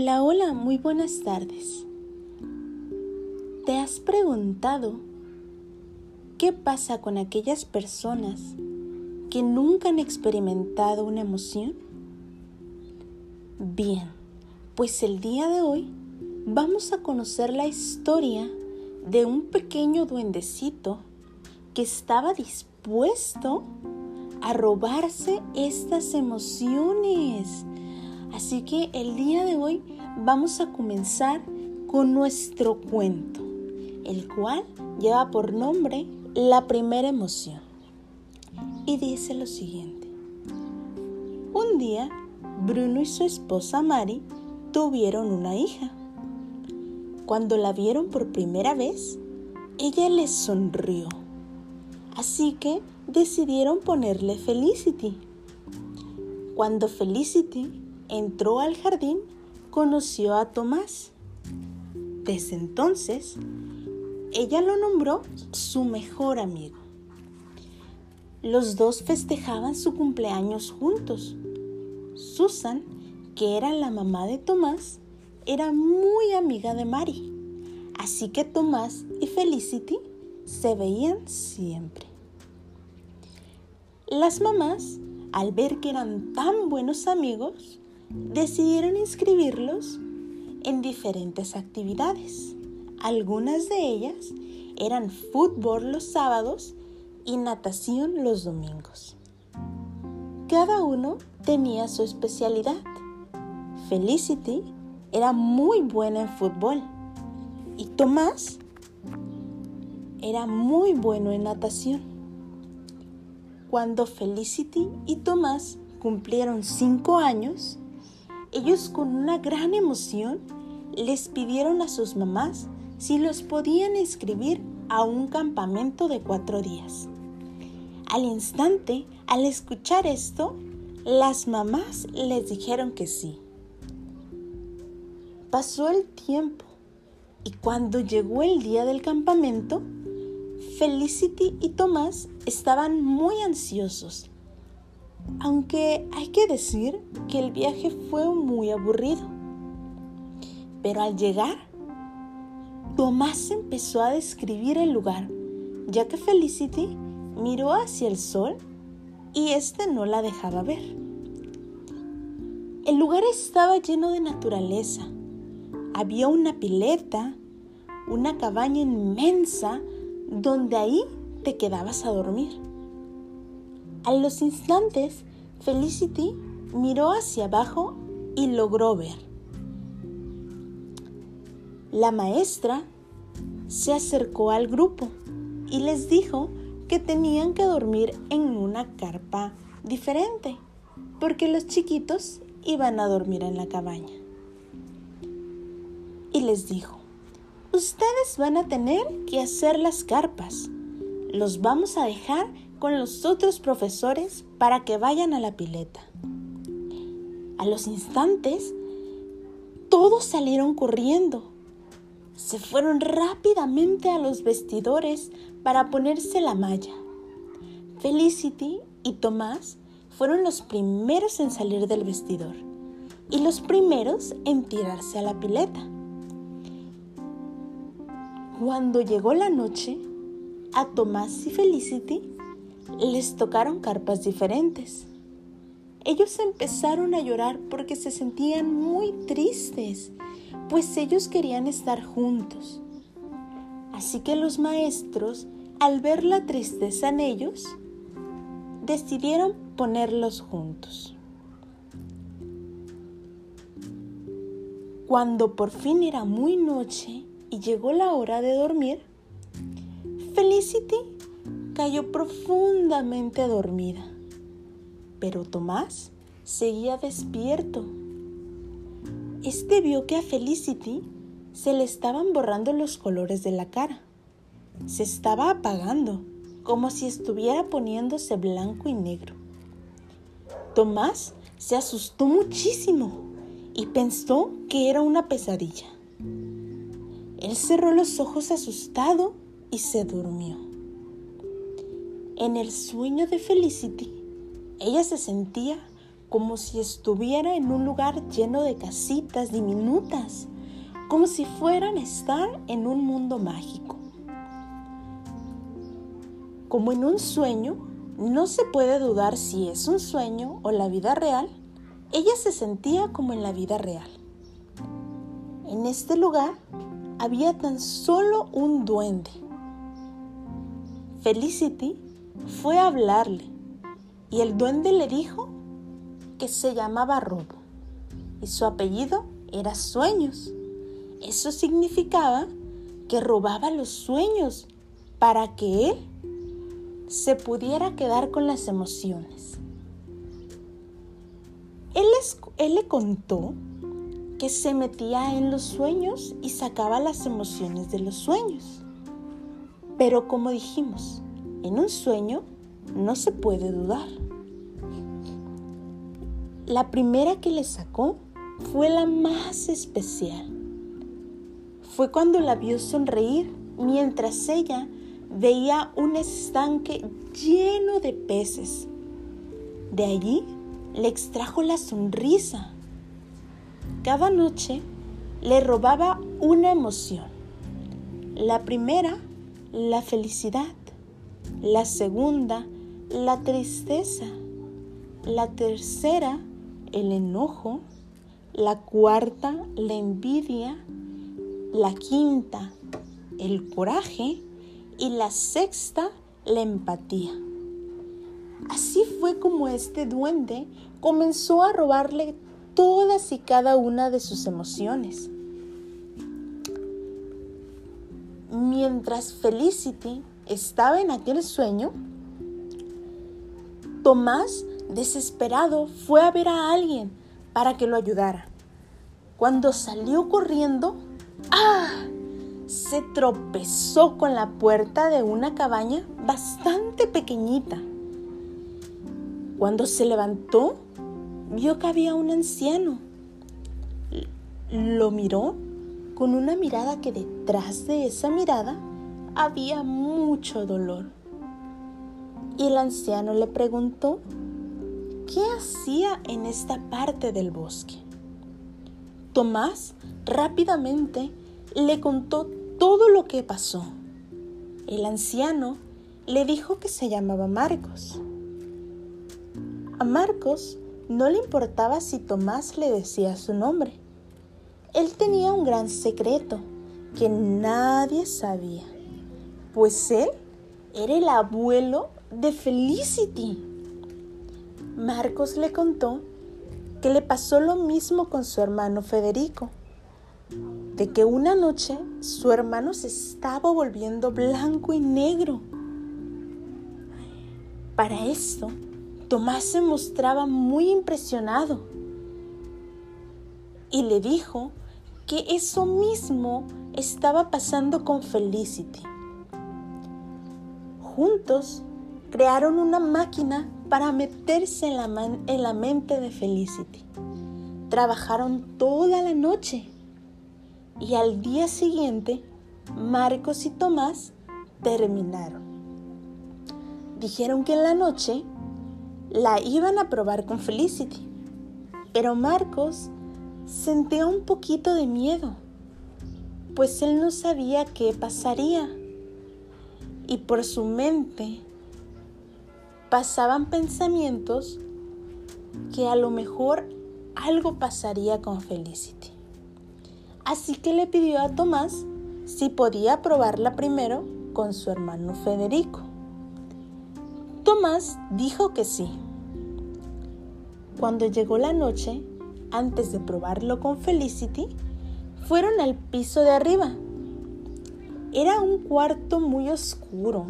Hola, hola, muy buenas tardes. ¿Te has preguntado qué pasa con aquellas personas que nunca han experimentado una emoción? Bien, pues el día de hoy vamos a conocer la historia de un pequeño duendecito que estaba dispuesto a robarse estas emociones Así que el día de hoy vamos a comenzar con nuestro cuento, el cual lleva por nombre La primera emoción. Y dice lo siguiente. Un día, Bruno y su esposa Mari tuvieron una hija. Cuando la vieron por primera vez, ella les sonrió. Así que decidieron ponerle Felicity. Cuando Felicity entró al jardín, conoció a Tomás. Desde entonces, ella lo nombró su mejor amigo. Los dos festejaban su cumpleaños juntos. Susan, que era la mamá de Tomás, era muy amiga de Mary, así que Tomás y Felicity se veían siempre. Las mamás, al ver que eran tan buenos amigos, decidieron inscribirlos en diferentes actividades. Algunas de ellas eran fútbol los sábados y natación los domingos. Cada uno tenía su especialidad. Felicity era muy buena en fútbol y Tomás era muy bueno en natación. Cuando Felicity y Tomás cumplieron cinco años, ellos con una gran emoción les pidieron a sus mamás si los podían inscribir a un campamento de cuatro días. Al instante, al escuchar esto, las mamás les dijeron que sí. Pasó el tiempo y cuando llegó el día del campamento, Felicity y Tomás estaban muy ansiosos aunque hay que decir que el viaje fue muy aburrido. Pero al llegar, Tomás empezó a describir el lugar, ya que Felicity miró hacia el sol y éste no la dejaba ver. El lugar estaba lleno de naturaleza. Había una pileta, una cabaña inmensa donde ahí te quedabas a dormir. A los instantes, Felicity miró hacia abajo y logró ver. La maestra se acercó al grupo y les dijo que tenían que dormir en una carpa diferente, porque los chiquitos iban a dormir en la cabaña. Y les dijo, ustedes van a tener que hacer las carpas. Los vamos a dejar con los otros profesores para que vayan a la pileta. A los instantes, todos salieron corriendo. Se fueron rápidamente a los vestidores para ponerse la malla. Felicity y Tomás fueron los primeros en salir del vestidor y los primeros en tirarse a la pileta. Cuando llegó la noche, a Tomás y Felicity les tocaron carpas diferentes. Ellos empezaron a llorar porque se sentían muy tristes, pues ellos querían estar juntos. Así que los maestros, al ver la tristeza en ellos, decidieron ponerlos juntos. Cuando por fin era muy noche y llegó la hora de dormir, Felicity cayó profundamente dormida, pero Tomás seguía despierto. Este vio que a Felicity se le estaban borrando los colores de la cara. Se estaba apagando, como si estuviera poniéndose blanco y negro. Tomás se asustó muchísimo y pensó que era una pesadilla. Él cerró los ojos asustado y se durmió. En el sueño de Felicity, ella se sentía como si estuviera en un lugar lleno de casitas diminutas, como si fueran a estar en un mundo mágico. Como en un sueño, no se puede dudar si es un sueño o la vida real, ella se sentía como en la vida real. En este lugar había tan solo un duende. Felicity fue a hablarle y el duende le dijo que se llamaba Robo y su apellido era Sueños. Eso significaba que robaba los sueños para que él se pudiera quedar con las emociones. Él, él, le contó que se metía en los sueños y sacaba las emociones de los sueños. Pero como dijimos, en un sueño no se puede dudar. La primera que le sacó fue la más especial. Fue cuando la vio sonreír mientras ella veía un estanque lleno de peces. De allí le extrajo la sonrisa. Cada noche le robaba una emoción. La primera, la felicidad. La segunda, la tristeza. La tercera, el enojo. La cuarta, la envidia. La quinta, el coraje. Y la sexta, la empatía. Así fue como este duende comenzó a robarle todas y cada una de sus emociones. Mientras Felicity estaba en aquel sueño, Tomás, desesperado, fue a ver a alguien para que lo ayudara. Cuando salió corriendo, ¡ah! Se tropezó con la puerta de una cabaña bastante pequeñita. Cuando se levantó, vio que había un anciano. Lo miró con una mirada que detrás de esa mirada había mucho dolor. Y el anciano le preguntó qué hacía en esta parte del bosque. Tomás rápidamente le contó todo lo que pasó. El anciano le dijo que se llamaba Marcos. A Marcos no le importaba si Tomás le decía su nombre. Él tenía un gran secreto que nadie sabía pues él era el abuelo de Felicity. Marcos le contó que le pasó lo mismo con su hermano Federico, de que una noche su hermano se estaba volviendo blanco y negro. Para esto, Tomás se mostraba muy impresionado y le dijo que eso mismo estaba pasando con Felicity juntos crearon una máquina para meterse en la, en la mente de Felicity. Trabajaron toda la noche y al día siguiente Marcos y Tomás terminaron. Dijeron que en la noche la iban a probar con Felicity, pero Marcos sentía un poquito de miedo, pues él no sabía qué pasaría y por su mente pasaban pensamientos que a lo mejor algo pasaría con Felicity. Así que le pidió a Tomás si podía probarla primero con su hermano Federico. Tomás dijo que sí. Cuando llegó la noche, antes de probarlo con Felicity, fueron al piso de arriba era un cuarto muy oscuro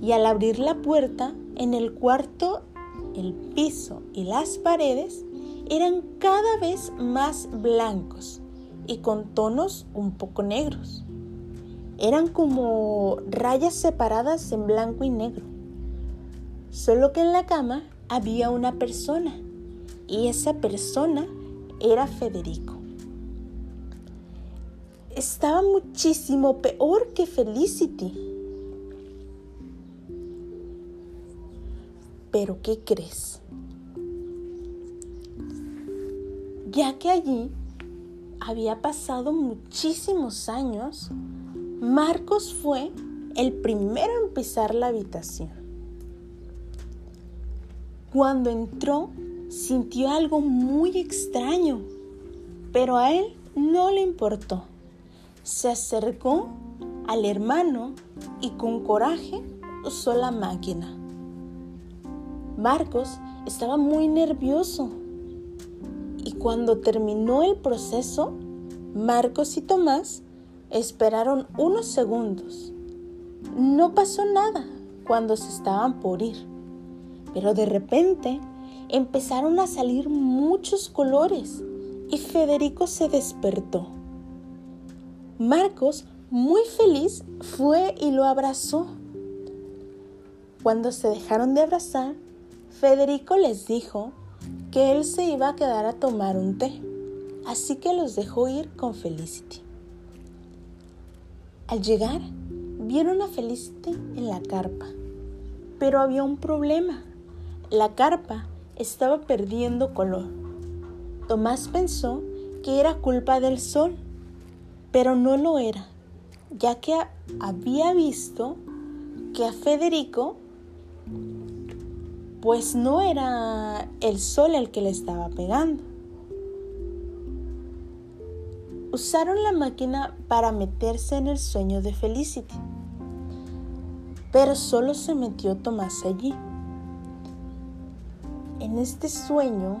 y al abrir la puerta, en el cuarto, el piso y las paredes eran cada vez más blancos y con tonos un poco negros. Eran como rayas separadas en blanco y negro. Solo que en la cama había una persona y esa persona era Federico estaba muchísimo peor que Felicity. Pero ¿qué crees? ya que allí había pasado muchísimos años, Marcos fue el primero en pisar la habitación. Cuando entró, sintió algo muy extraño, pero a él no le importó. Se acercó al hermano y con coraje usó la máquina. Marcos estaba muy nervioso y cuando terminó el proceso, Marcos y Tomás esperaron unos segundos. No pasó nada cuando se estaban por ir, pero de repente empezaron a salir muchos colores y Federico se despertó. Marcos, muy feliz, fue y lo abrazó. Cuando se dejaron de abrazar, Federico les dijo que él se iba a quedar a tomar un té, así que los dejó ir con Felicity. Al llegar, vieron a Felicity en la carpa, pero había un problema. La carpa estaba perdiendo color. Tomás pensó que era culpa del sol, pero no lo era, ya que había visto que a Federico pues no era el sol el que le estaba pegando. Usaron la máquina para meterse en el sueño de Felicity, pero solo se metió Tomás allí. En este sueño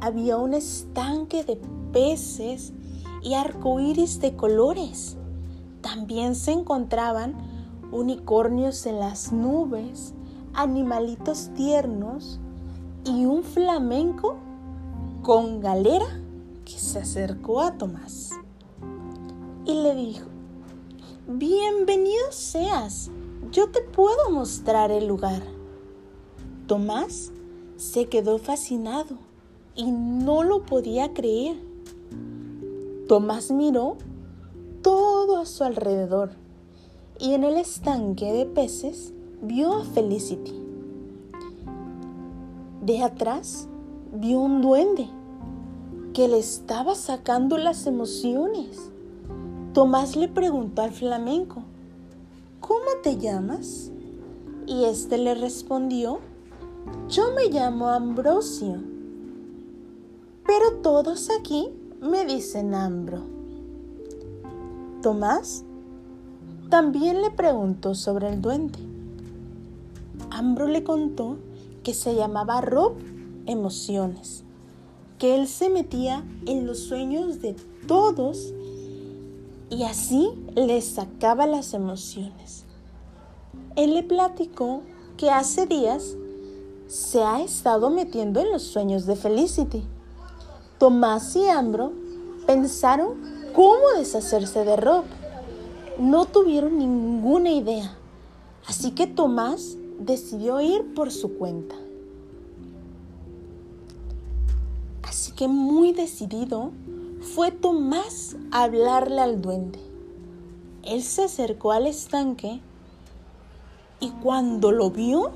había un estanque de peces y arcoíris de colores. También se encontraban unicornios en las nubes, animalitos tiernos y un flamenco con galera que se acercó a Tomás y le dijo, Bienvenido seas, yo te puedo mostrar el lugar. Tomás se quedó fascinado y no lo podía creer. Tomás miró todo a su alrededor y en el estanque de peces vio a Felicity. De atrás vio un duende que le estaba sacando las emociones. Tomás le preguntó al flamenco, ¿cómo te llamas? Y éste le respondió, yo me llamo Ambrosio, pero todos aquí me dicen Ambro. Tomás también le preguntó sobre el duende. Ambro le contó que se llamaba Rob Emociones, que él se metía en los sueños de todos y así les sacaba las emociones. Él le platicó que hace días se ha estado metiendo en los sueños de Felicity. Tomás y Ambro pensaron cómo deshacerse de Rob. No tuvieron ninguna idea. Así que Tomás decidió ir por su cuenta. Así que muy decidido fue Tomás a hablarle al duende. Él se acercó al estanque y cuando lo vio,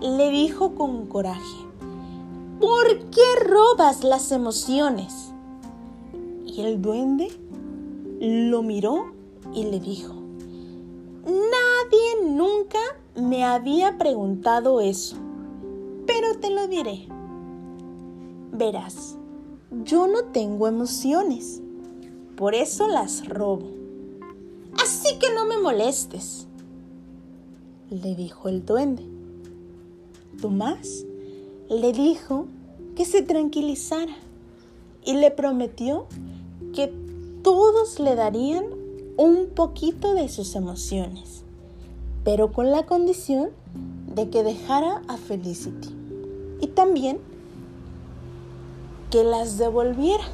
le dijo con coraje, ¿por qué robas las emociones? Y el duende lo miró y le dijo, nadie nunca me había preguntado eso, pero te lo diré. Verás, yo no tengo emociones, por eso las robo. Así que no me molestes, le dijo el duende. Tomás le dijo que se tranquilizara y le prometió que todos le darían un poquito de sus emociones, pero con la condición de que dejara a Felicity y también que las devolviera.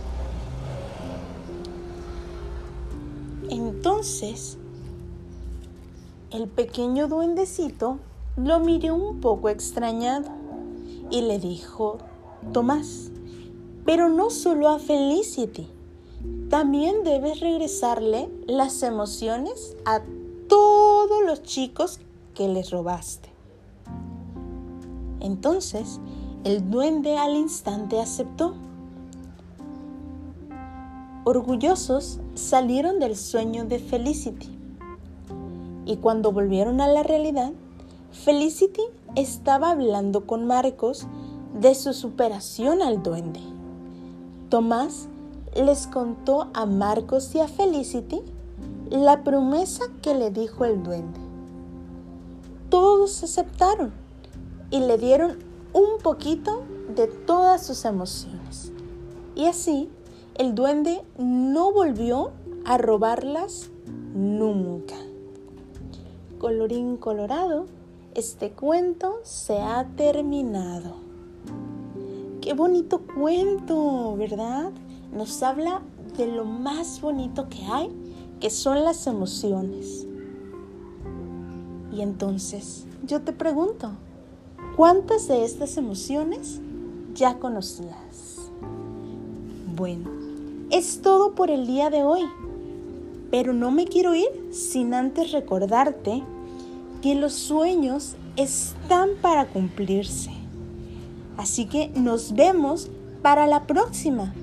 Entonces, el pequeño duendecito lo miró un poco extrañado y le dijo, Tomás, pero no solo a Felicity, también debes regresarle las emociones a los chicos que les robaste. Entonces, el duende al instante aceptó. orgullosos, salieron del sueño de Felicity. Y cuando volvieron a la realidad, Felicity estaba hablando con Marcos de su superación al duende. Tomás les contó a Marcos y a Felicity la promesa que le dijo el duende. Todos aceptaron y le dieron un poquito de todas sus emociones. Y así el duende no volvió a robarlas nunca. Colorín colorado, este cuento se ha terminado. Qué bonito cuento, ¿verdad? Nos habla de lo más bonito que hay, que son las emociones. Y entonces, yo te pregunto, ¿cuántas de estas emociones ya conocías? Bueno, es todo por el día de hoy. Pero no me quiero ir sin antes recordarte que los sueños están para cumplirse. Así que nos vemos para la próxima.